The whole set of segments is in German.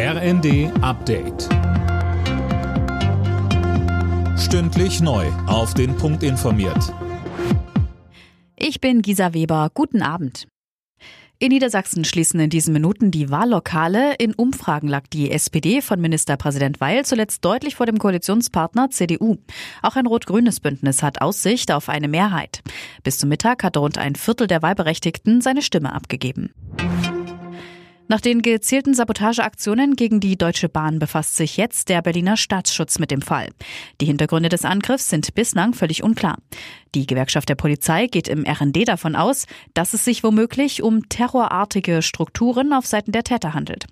RND Update. Stündlich neu. Auf den Punkt informiert. Ich bin Gisa Weber. Guten Abend. In Niedersachsen schließen in diesen Minuten die Wahllokale. In Umfragen lag die SPD von Ministerpräsident Weil zuletzt deutlich vor dem Koalitionspartner CDU. Auch ein rot-grünes Bündnis hat Aussicht auf eine Mehrheit. Bis zum Mittag hatte rund ein Viertel der Wahlberechtigten seine Stimme abgegeben. Nach den gezielten Sabotageaktionen gegen die Deutsche Bahn befasst sich jetzt der Berliner Staatsschutz mit dem Fall. Die Hintergründe des Angriffs sind bislang völlig unklar. Die Gewerkschaft der Polizei geht im RND davon aus, dass es sich womöglich um terrorartige Strukturen auf Seiten der Täter handelt.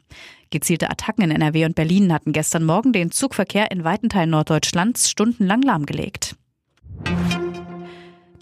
Gezielte Attacken in NRW und Berlin hatten gestern Morgen den Zugverkehr in weiten Teilen Norddeutschlands stundenlang lahmgelegt.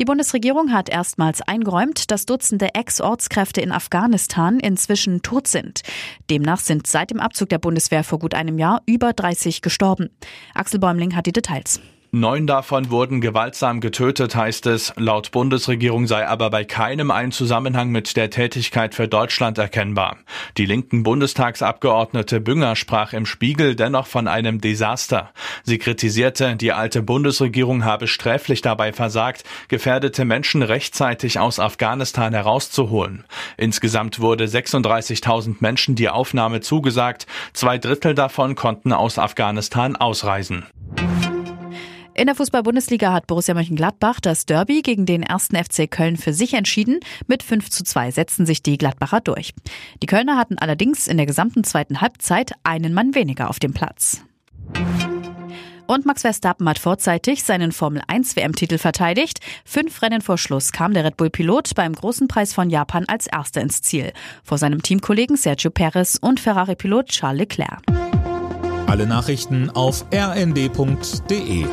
Die Bundesregierung hat erstmals eingeräumt, dass Dutzende Ex-Ortskräfte in Afghanistan inzwischen tot sind. Demnach sind seit dem Abzug der Bundeswehr vor gut einem Jahr über 30 gestorben. Axel Bäumling hat die Details. Neun davon wurden gewaltsam getötet, heißt es. Laut Bundesregierung sei aber bei keinem ein Zusammenhang mit der Tätigkeit für Deutschland erkennbar. Die linken Bundestagsabgeordnete Bünger sprach im Spiegel dennoch von einem Desaster. Sie kritisierte, die alte Bundesregierung habe sträflich dabei versagt, gefährdete Menschen rechtzeitig aus Afghanistan herauszuholen. Insgesamt wurde 36.000 Menschen die Aufnahme zugesagt. Zwei Drittel davon konnten aus Afghanistan ausreisen. In der Fußball-Bundesliga hat Borussia Mönchengladbach das Derby gegen den ersten FC Köln für sich entschieden. Mit 5 zu 2 setzten sich die Gladbacher durch. Die Kölner hatten allerdings in der gesamten zweiten Halbzeit einen Mann weniger auf dem Platz. Und Max Verstappen hat vorzeitig seinen Formel 1 WM-Titel verteidigt. Fünf Rennen vor Schluss kam der Red Bull-Pilot beim großen Preis von Japan als erster ins Ziel. Vor seinem Teamkollegen Sergio Perez und Ferrari-Pilot Charles Leclerc. Alle Nachrichten auf rnd.de